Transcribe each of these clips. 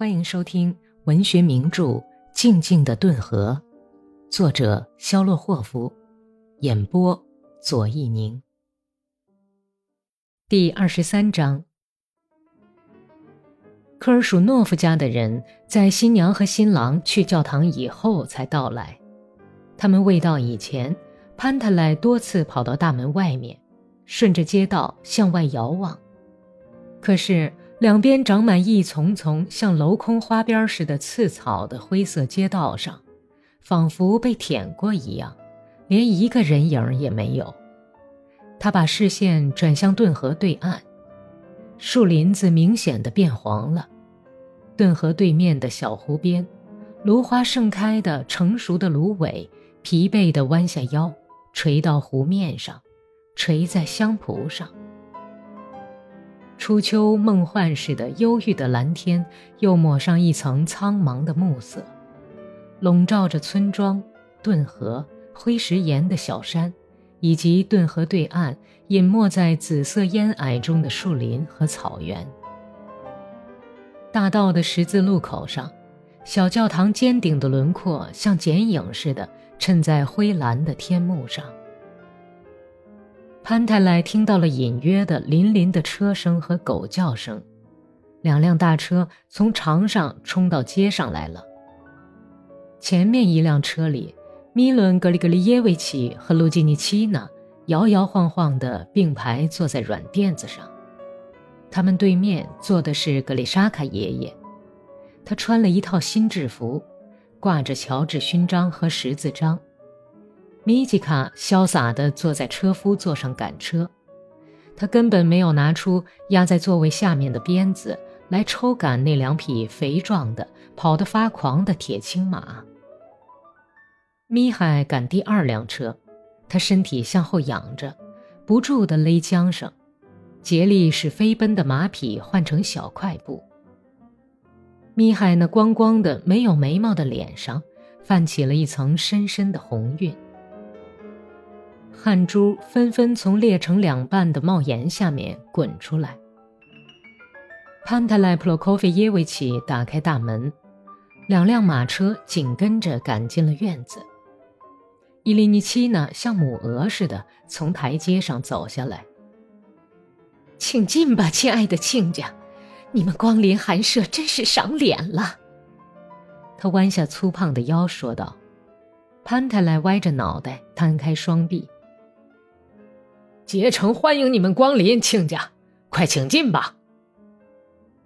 欢迎收听文学名著《静静的顿河》，作者肖洛霍夫，演播左一宁。第二十三章，科尔舒诺夫家的人在新娘和新郎去教堂以后才到来。他们未到以前，潘特莱多次跑到大门外面，顺着街道向外遥望，可是。两边长满一丛丛像镂空花边似的刺草的灰色街道上，仿佛被舔过一样，连一个人影也没有。他把视线转向顿河对岸，树林子明显的变黄了。顿河对面的小湖边，芦花盛开的成熟的芦苇，疲惫地弯下腰，垂到湖面上，垂在香蒲上。初秋梦幻似的忧郁的蓝天，又抹上一层苍茫的暮色，笼罩着村庄、顿河、灰石岩的小山，以及顿河对岸隐没在紫色烟霭中的树林和草原。大道的十字路口上，小教堂尖顶的轮廓像剪影似的衬在灰蓝的天幕上。潘太莱听到了隐约的林林的车声和狗叫声，两辆大车从场上冲到街上来了。前面一辆车里，米伦·格里格里耶维奇和卢基尼奇娜摇摇晃晃地并排坐在软垫子上，他们对面坐的是格里沙卡爷爷，他穿了一套新制服，挂着乔治勋章和十字章。米吉卡潇洒地坐在车夫座上赶车，他根本没有拿出压在座位下面的鞭子来抽赶那两匹肥壮的、跑得发狂的铁青马。米海赶第二辆车，他身体向后仰着，不住地勒缰绳，竭力使飞奔的马匹换成小快步。米海那光光的、没有眉毛的脸上泛起了一层深深的红晕。汗珠纷纷从裂成两半的帽檐下面滚出来。潘特莱普洛科菲耶维奇打开大门，两辆马车紧跟着赶进了院子。伊利尼奇娜像母鹅似的从台阶上走下来。请进吧，亲爱的亲家，你们光临寒舍真是赏脸了。他弯下粗胖的腰说道。潘特莱歪着脑袋，摊开双臂。竭诚欢迎你们光临，亲家，快请进吧。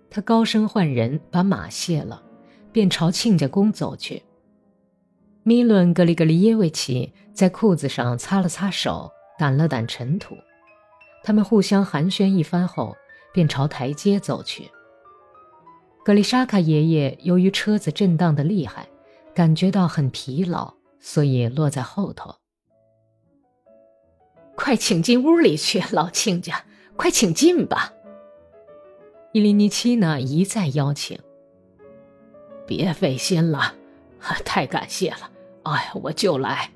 他高声唤人，把马卸了，便朝亲家宫走去。米伦·格里格里耶维奇在裤子上擦了擦手，掸了掸尘土。他们互相寒暄一番后，便朝台阶走去。格里莎卡爷爷由于车子震荡的厉害，感觉到很疲劳，所以落在后头。快请进屋里去，老亲家，快请进吧。伊利尼奇娜一再邀请。别费心了，太感谢了。哎呀，我就来。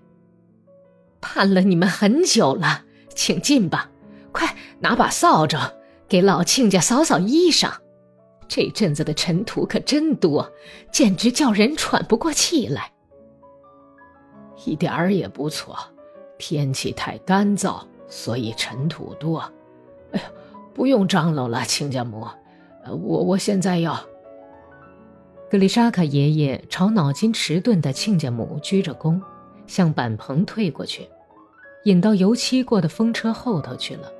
盼了你们很久了，请进吧。快拿把扫帚，给老亲家扫扫衣裳。这阵子的尘土可真多，简直叫人喘不过气来。一点儿也不错。天气太干燥，所以尘土多。哎呀，不用张罗了，亲家母，我我现在要。格丽莎卡爷爷朝脑筋迟钝的亲家母鞠着躬，向板棚退过去，引到油漆过的风车后头去了。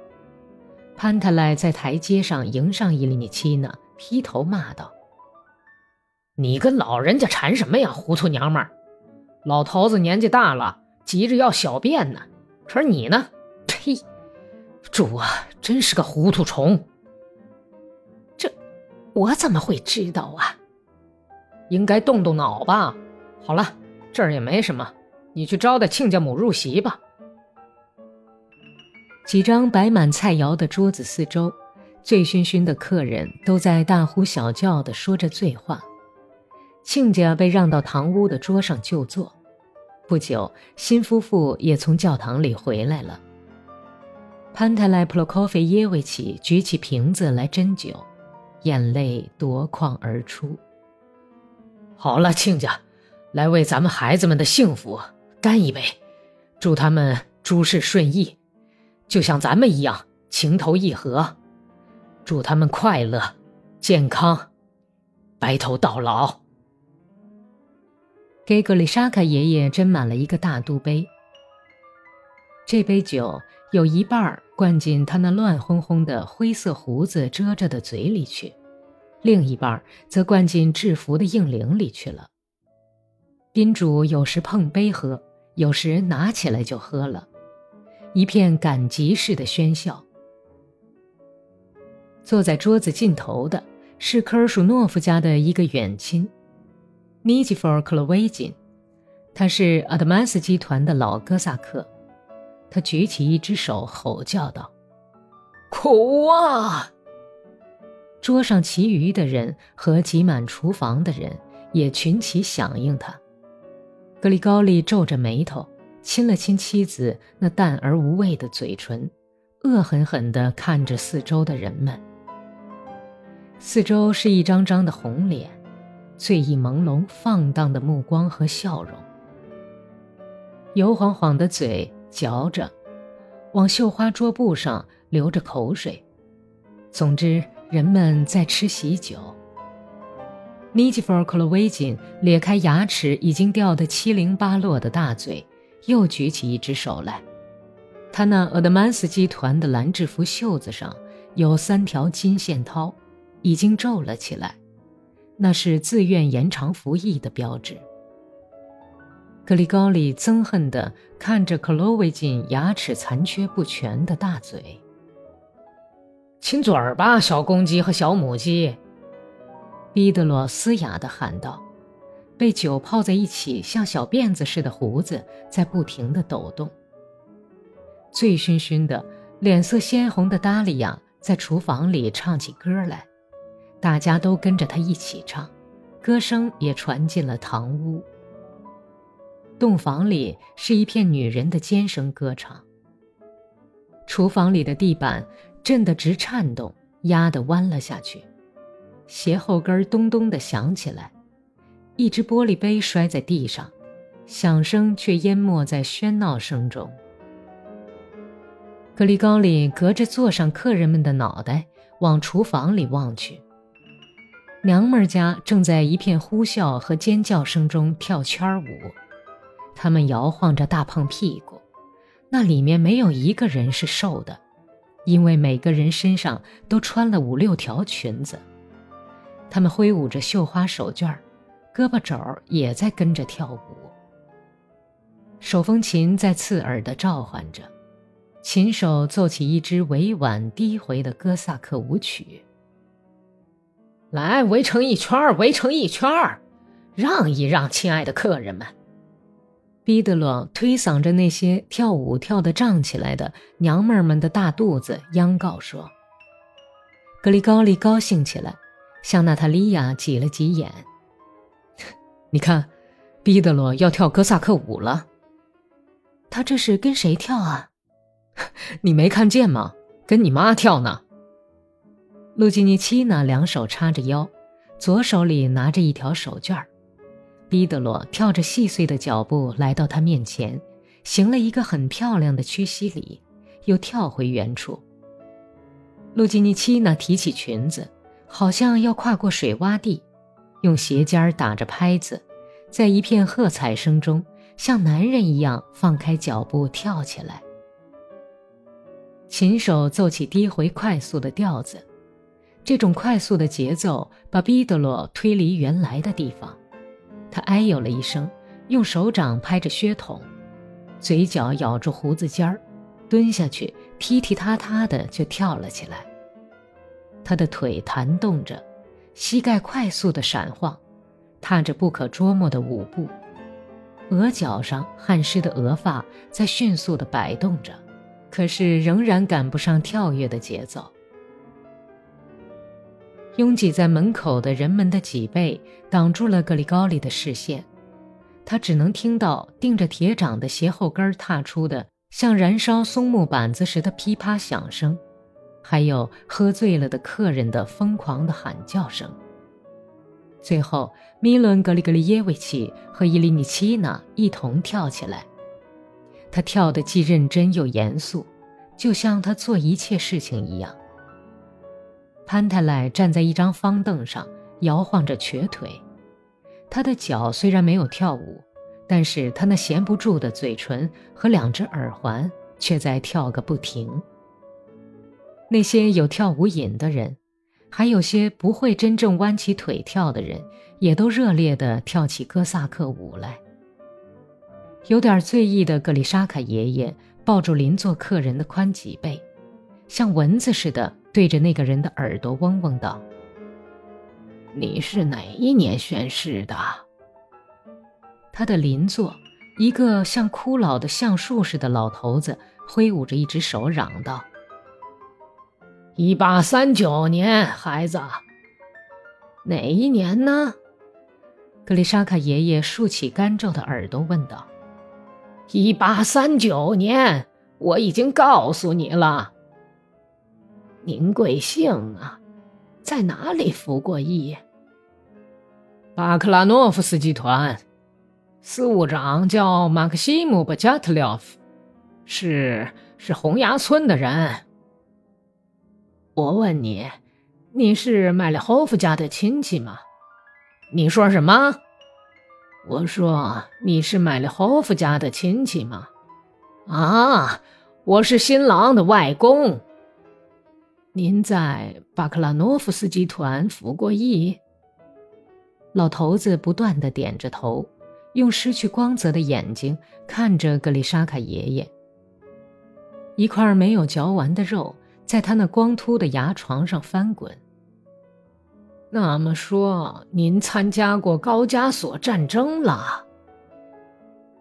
潘特莱在台阶上迎上伊利尼奇娜，劈头骂道：“你跟老人家缠什么呀，糊涂娘们儿！老头子年纪大了。”急着要小便呢，可是你呢？呸！主啊，真是个糊涂虫。这我怎么会知道啊？应该动动脑吧。好了，这儿也没什么，你去招待亲家母入席吧。几张摆满菜肴的桌子四周，醉醺醺的客人都在大呼小叫的说着醉话。亲家被让到堂屋的桌上就坐。不久，新夫妇也从教堂里回来了。潘泰莱普洛科菲耶维奇举起瓶子来斟酒，眼泪夺眶而出。好了，亲家，来为咱们孩子们的幸福干一杯，祝他们诸事顺意，就像咱们一样情投意合，祝他们快乐、健康、白头到老。给格里沙卡爷爷斟满了一个大肚杯，这杯酒有一半灌进他那乱哄哄的灰色胡子遮着的嘴里去。另一半则灌进制服的硬铃里去了。宾主有时碰杯喝，有时拿起来就喝了，一片赶集似的喧嚣。坐在桌子尽头的是科尔舒诺夫家的一个远亲，尼基弗尔·克洛维金，他是阿德曼斯集团的老哥萨克。他举起一只手，吼叫道：“苦啊！”桌上其余的人和挤满厨房的人也群起响应他。格里高利皱着眉头，亲了亲妻子那淡而无味的嘴唇，恶狠狠地看着四周的人们。四周是一张张的红脸，醉意朦胧、放荡的目光和笑容，油晃晃的嘴嚼着，往绣花桌布上流着口水。总之。人们在吃喜酒。尼基弗·克洛维金咧开牙齿已经掉得七零八落的大嘴，又举起一只手来。他那俄德曼斯集团的蓝制服袖子上有三条金线绦，已经皱了起来，那是自愿延长服役的标志。格里高利憎恨地看着克洛维金牙齿残缺不全的大嘴。亲嘴儿吧，小公鸡和小母鸡！毕德罗嘶哑地喊道，被酒泡在一起，像小辫子似的胡子在不停地抖动。醉醺醺的、脸色鲜红的达利亚在厨房里唱起歌来，大家都跟着他一起唱，歌声也传进了堂屋。洞房里是一片女人的尖声歌唱。厨房里的地板。震得直颤动，压得弯了下去，鞋后跟咚咚地响起来，一只玻璃杯摔在地上，响声却淹没在喧闹声中。格里高里隔着座上客人们的脑袋往厨房里望去，娘们儿家正在一片呼啸和尖叫声中跳圈舞，他们摇晃着大胖屁股，那里面没有一个人是瘦的。因为每个人身上都穿了五六条裙子，他们挥舞着绣花手绢胳膊肘也在跟着跳舞。手风琴在刺耳地召唤着，琴手奏起一支委婉低回的哥萨克舞曲。来，围成一圈儿围成一圈儿让一让，亲爱的客人们。毕德罗推搡着那些跳舞跳得胀起来的娘们儿们的大肚子，央告说：“格里高利高兴起来，向娜塔莉亚挤了挤眼。你看，毕德罗要跳哥萨克舞了。他这是跟谁跳啊？你没看见吗？跟你妈跳呢。”路基尼奇娜两手叉着腰，左手里拿着一条手绢儿。毕德罗跳着细碎的脚步来到他面前，行了一个很漂亮的屈膝礼，又跳回原处。路基尼奇娜提起裙子，好像要跨过水洼地，用鞋尖打着拍子，在一片喝彩声中，像男人一样放开脚步跳起来。琴手奏起低回快速的调子，这种快速的节奏把毕德罗推离原来的地方。他哎呦了一声，用手掌拍着靴筒，嘴角咬住胡子尖儿，蹲下去，踢踢踏踏的就跳了起来。他的腿弹动着，膝盖快速的闪晃，踏着不可捉摸的舞步，额角上汗湿的额发在迅速的摆动着，可是仍然赶不上跳跃的节奏。拥挤在门口的人们的脊背挡住了格里高利的视线，他只能听到钉着铁掌的鞋后跟踏出的像燃烧松木板子时的噼啪响声，还有喝醉了的客人的疯狂的喊叫声。最后，米伦格里格里耶维奇和伊利尼奇娜一同跳起来。他跳得既认真又严肃，就像他做一切事情一样。潘泰莱站在一张方凳上，摇晃着瘸腿。他的脚虽然没有跳舞，但是他那闲不住的嘴唇和两只耳环却在跳个不停。那些有跳舞瘾的人，还有些不会真正弯起腿跳的人，也都热烈地跳起哥萨克舞来。有点醉意的格里沙卡爷爷抱住邻座客人的宽脊背，像蚊子似的对着那个人的耳朵嗡嗡道。你是哪一年宣誓的？他的邻座，一个像枯老的橡树似的老头子，挥舞着一只手嚷道：“一八三九年，孩子。哪一年呢？”格丽莎卡爷爷竖起干皱的耳朵问道：“一八三九年，我已经告诉你了。您贵姓啊？在哪里服过役？”巴克拉诺夫斯集团，司务长叫马克西姆·巴加特廖夫，是是红崖村的人。我问你，你是麦列霍夫家的亲戚吗？你说什么？我说你是麦列霍夫家的亲戚吗？啊，我是新郎的外公。您在巴克拉诺夫斯集团服过役？老头子不断地点着头，用失去光泽的眼睛看着格里沙卡爷爷。一块没有嚼完的肉在他那光秃的牙床上翻滚。那么说，您参加过高加索战争了？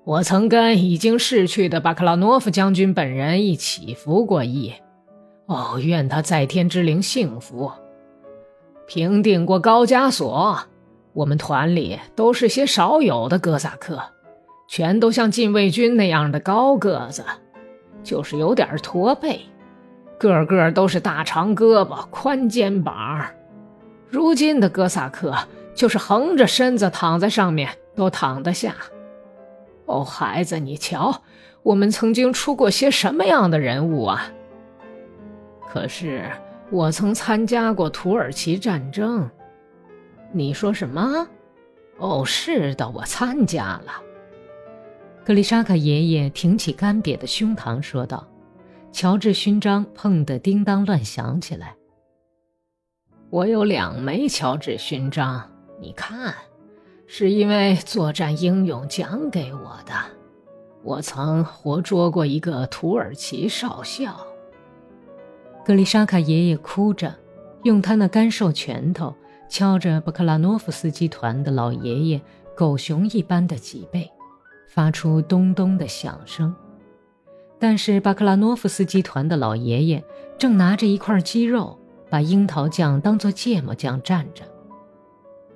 我曾跟已经逝去的巴克拉诺夫将军本人一起服过役。哦，愿他在天之灵幸福。平定过高加索。我们团里都是些少有的哥萨克，全都像禁卫军那样的高个子，就是有点驼背，个个都是大长胳膊、宽肩膀。如今的哥萨克就是横着身子躺在上面都躺得下。哦，孩子，你瞧，我们曾经出过些什么样的人物啊？可是我曾参加过土耳其战争。你说什么？哦，是的，我参加了。格丽莎卡爷爷挺起干瘪的胸膛说道：“乔治勋章碰得叮当乱响起来。我有两枚乔治勋章，你看，是因为作战英勇奖给我的。我曾活捉过一个土耳其少校。”格丽莎卡爷爷哭着，用他那干瘦拳头。敲着布克拉诺夫斯基团的老爷爷狗熊一般的脊背，发出咚咚的响声。但是巴克拉诺夫斯基团的老爷爷正拿着一块鸡肉，把樱桃酱当做芥末酱蘸着。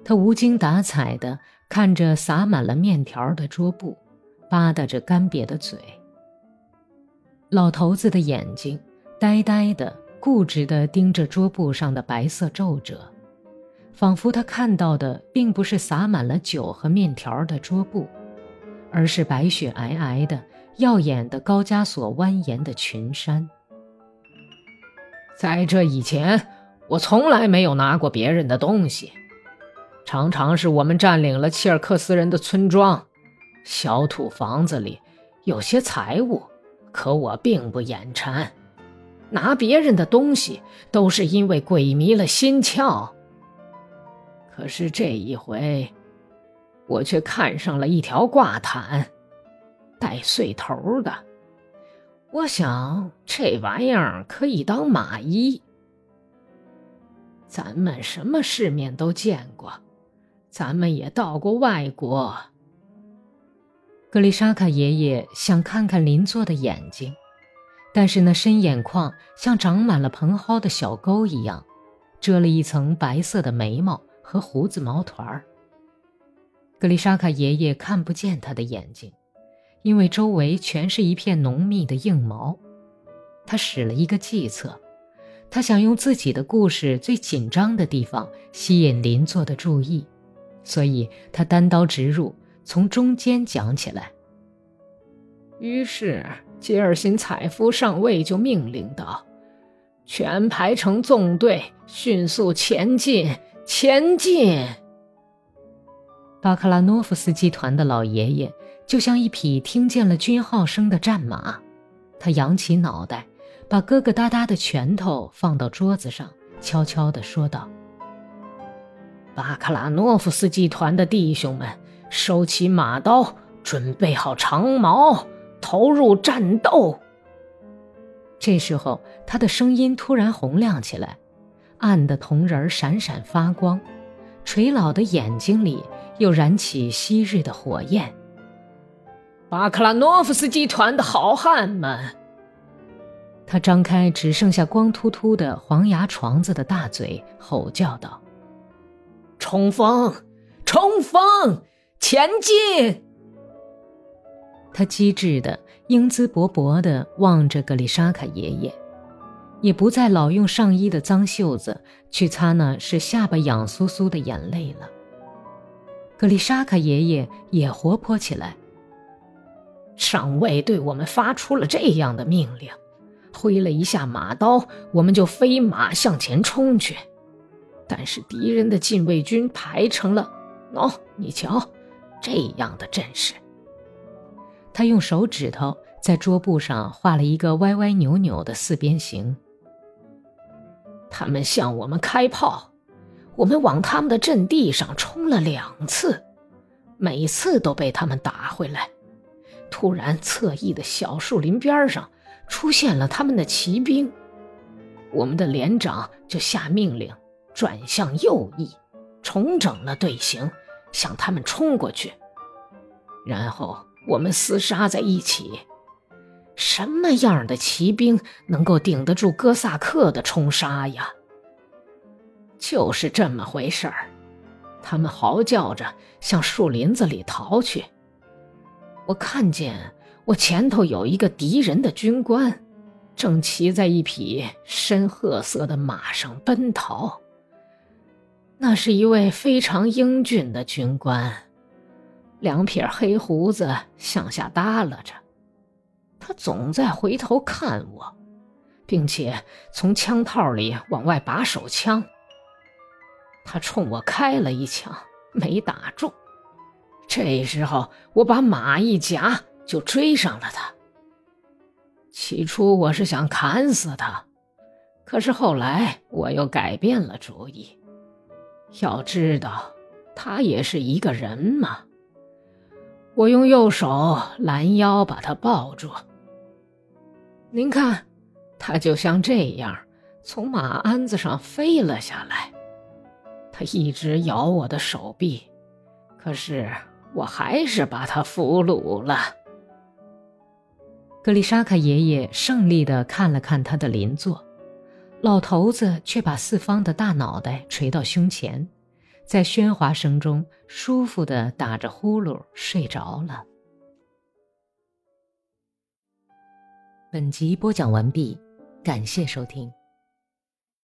他无精打采地看着撒满了面条的桌布，吧嗒着干瘪的嘴。老头子的眼睛呆呆的、固执地盯着桌布上的白色皱褶。仿佛他看到的并不是洒满了酒和面条的桌布，而是白雪皑皑的、耀眼的高加索蜿蜒的群山。在这以前，我从来没有拿过别人的东西，常常是我们占领了切尔克斯人的村庄，小土房子里有些财物，可我并不眼馋，拿别人的东西都是因为鬼迷了心窍。可是这一回，我却看上了一条挂毯，带穗头的。我想这玩意儿可以当马衣。咱们什么世面都见过，咱们也到过外国。格丽莎卡爷爷想看看邻座的眼睛，但是那深眼眶像长满了蓬蒿的小沟一样，遮了一层白色的眉毛。和胡子毛团儿，格丽莎卡爷爷看不见他的眼睛，因为周围全是一片浓密的硬毛。他使了一个计策，他想用自己的故事最紧张的地方吸引邻座的注意，所以他单刀直入，从中间讲起来。于是吉尔辛采夫上尉就命令道：“全排成纵队，迅速前进，前进！”巴克拉诺夫斯基团的老爷爷就像一匹听见了军号声的战马，他扬起脑袋，把疙疙瘩瘩的拳头放到桌子上，悄悄地说道：“巴克拉诺夫斯基团的弟兄们，收起马刀，准备好长矛，投入战斗。”这时候，他的声音突然洪亮起来，暗的铜人闪闪发光，垂老的眼睛里。又燃起昔日的火焰。巴克拉诺夫斯集团的好汉们，他张开只剩下光秃秃的黄牙床子的大嘴，吼叫道：“冲锋，冲锋，前进！”他机智的、英姿勃勃的望着格里沙卡爷爷，也不再老用上衣的脏袖子去擦那是下巴痒酥酥的眼泪了。格里沙卡爷爷也活泼起来。上尉对我们发出了这样的命令，挥了一下马刀，我们就飞马向前冲去。但是敌人的禁卫军排成了，喏，你瞧，这样的阵势。他用手指头在桌布上画了一个歪歪扭扭的四边形。他们向我们开炮。我们往他们的阵地上冲了两次，每次都被他们打回来。突然，侧翼的小树林边上出现了他们的骑兵，我们的连长就下命令转向右翼，重整了队形，向他们冲过去。然后我们厮杀在一起。什么样的骑兵能够顶得住哥萨克的冲杀呀？就是这么回事儿，他们嚎叫着向树林子里逃去。我看见我前头有一个敌人的军官，正骑在一匹深褐色的马上奔逃。那是一位非常英俊的军官，两撇黑胡子向下耷拉着，他总在回头看我，并且从枪套里往外拔手枪。他冲我开了一枪，没打中。这时候，我把马一夹，就追上了他。起初我是想砍死他，可是后来我又改变了主意。要知道，他也是一个人嘛。我用右手拦腰把他抱住。您看，他就像这样从马鞍子上飞了下来。他一直咬我的手臂，可是我还是把他俘虏了。格里沙卡爷爷胜利地看了看他的邻座，老头子却把四方的大脑袋垂到胸前，在喧哗声中舒服的打着呼噜睡着了。本集播讲完毕，感谢收听。